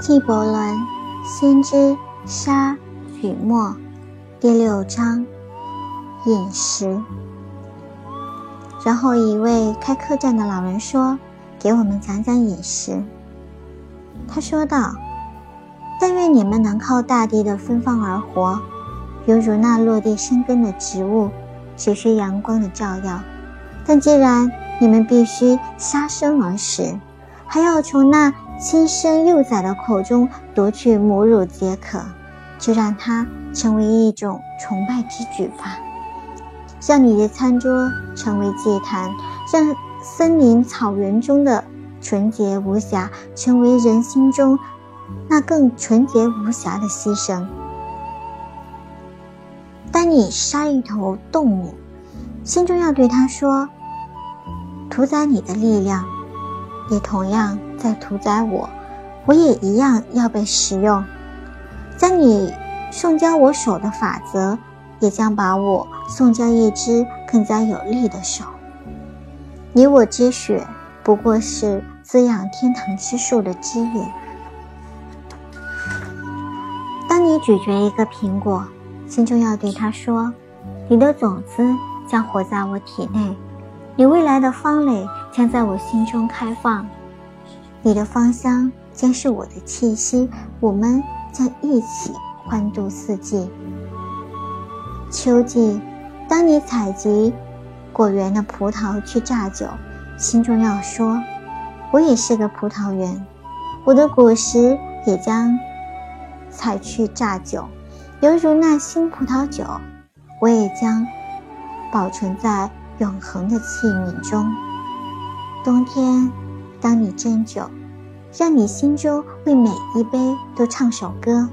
纪伯伦，先知沙雨墨，第六章，饮食。然后一位开客栈的老人说：“给我们讲讲饮食。”他说道：“但愿你们能靠大地的芬芳而活，犹如那落地生根的植物，只需阳光的照耀。但既然你们必须杀生而食，还要从那亲生幼崽的口中夺取母乳解渴，就让它成为一种崇拜之举吧。让你的餐桌成为祭坛，让森林草原中的纯洁无瑕成为人心中那更纯洁无瑕的牺牲。当你杀一头动物，心中要对他说：“屠宰你的力量。”也同样在屠宰我，我也一样要被食用。将你送交我手的法则，也将把我送交一只更加有力的手。你我之血，不过是滋养天堂之树的枝叶。当你咀嚼一个苹果，心中要对他说：“你的种子将活在我体内。”你未来的芳蕾将在我心中开放，你的芳香将是我的气息，我们将一起欢度四季。秋季，当你采集果园的葡萄去榨酒，心中要说：我也是个葡萄园，我的果实也将采去榨酒，犹如那新葡萄酒，我也将保存在。永恒的器皿中，冬天，当你斟酒，让你心中为每一杯都唱首歌。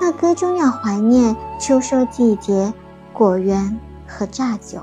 那歌中要怀念秋收季节、果园和榨酒。